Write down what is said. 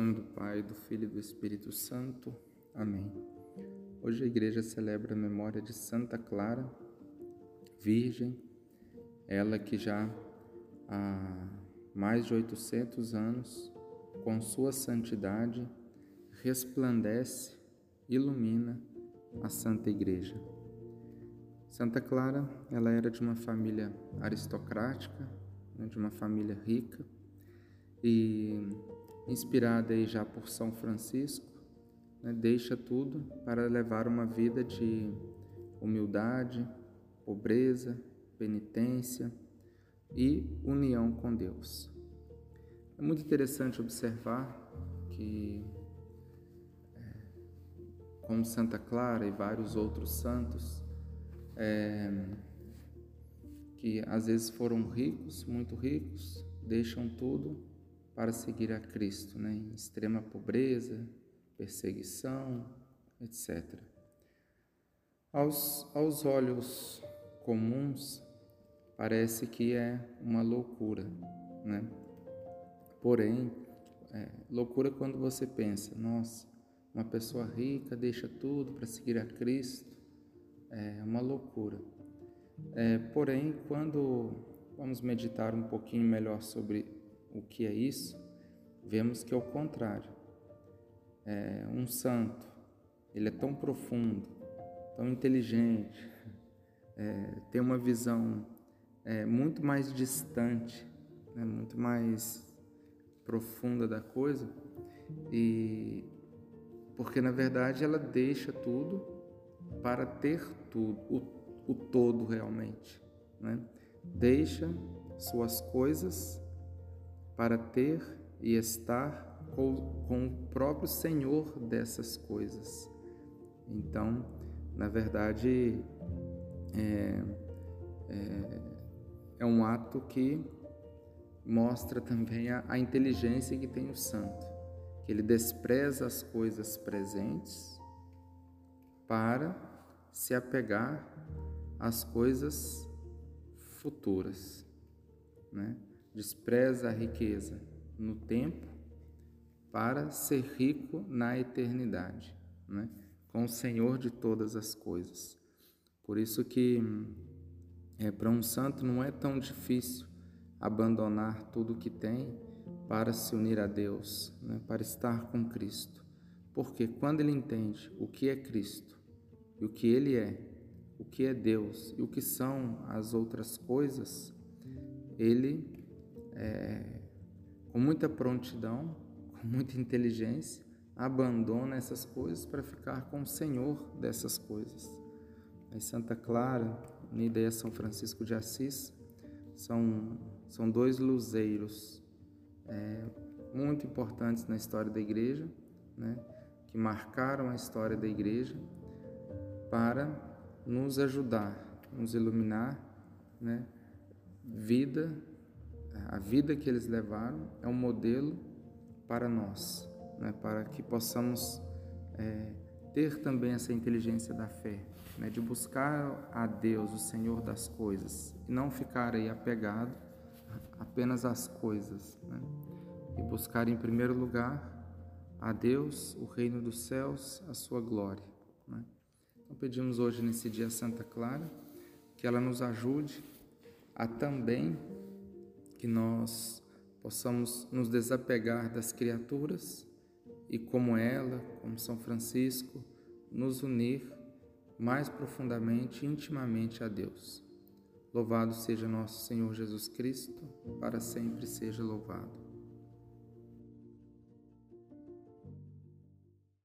Nome do Pai, do Filho e do Espírito Santo. Amém. Hoje a igreja celebra a memória de Santa Clara, Virgem, ela que já há mais de 800 anos, com sua santidade, resplandece, ilumina a Santa Igreja. Santa Clara, ela era de uma família aristocrática, né, de uma família rica, e inspirada aí já por São Francisco, né, deixa tudo para levar uma vida de humildade, pobreza, penitência e união com Deus. É muito interessante observar que, é, como Santa Clara e vários outros santos, é, que às vezes foram ricos, muito ricos, deixam tudo para seguir a Cristo, né? em extrema pobreza, perseguição, etc. Aos, aos olhos comuns, parece que é uma loucura, né? Porém, é, loucura quando você pensa, nossa, uma pessoa rica deixa tudo para seguir a Cristo, é uma loucura. É, porém, quando vamos meditar um pouquinho melhor sobre o que é isso, vemos que é o contrário. É, um santo, ele é tão profundo, tão inteligente, é, tem uma visão é, muito mais distante, né, muito mais profunda da coisa, e porque na verdade ela deixa tudo para ter tudo, o, o todo realmente, né? Deixa suas coisas para ter e estar com, o próprio Senhor dessas coisas. Então, na verdade, é, é, é um ato que mostra também a, a inteligência que tem o santo, que ele despreza as coisas presentes para se apegar às coisas futuras, né? Despreza a riqueza no tempo para ser rico na eternidade, né? com o Senhor de todas as coisas. Por isso que é, para um santo não é tão difícil abandonar tudo o que tem para se unir a Deus, né? para estar com Cristo. Porque quando ele entende o que é Cristo e o que ele é, o que é Deus e o que são as outras coisas, ele é, com muita prontidão, com muita inteligência, abandona essas coisas para ficar com o Senhor dessas coisas. Aí Santa Clara, Nida e São Francisco de Assis são, são dois luzeiros é, muito importantes na história da igreja, né, que marcaram a história da igreja para nos ajudar, nos iluminar, né, vida a vida que eles levaram é um modelo para nós, né? para que possamos é, ter também essa inteligência da fé, né? de buscar a Deus, o Senhor das coisas, e não ficar aí apegado apenas às coisas, né? e buscar em primeiro lugar a Deus, o reino dos céus, a sua glória. Né? Então pedimos hoje nesse dia Santa Clara que ela nos ajude a também que nós possamos nos desapegar das criaturas e, como ela, como São Francisco, nos unir mais profundamente, intimamente a Deus. Louvado seja nosso Senhor Jesus Cristo, para sempre seja louvado.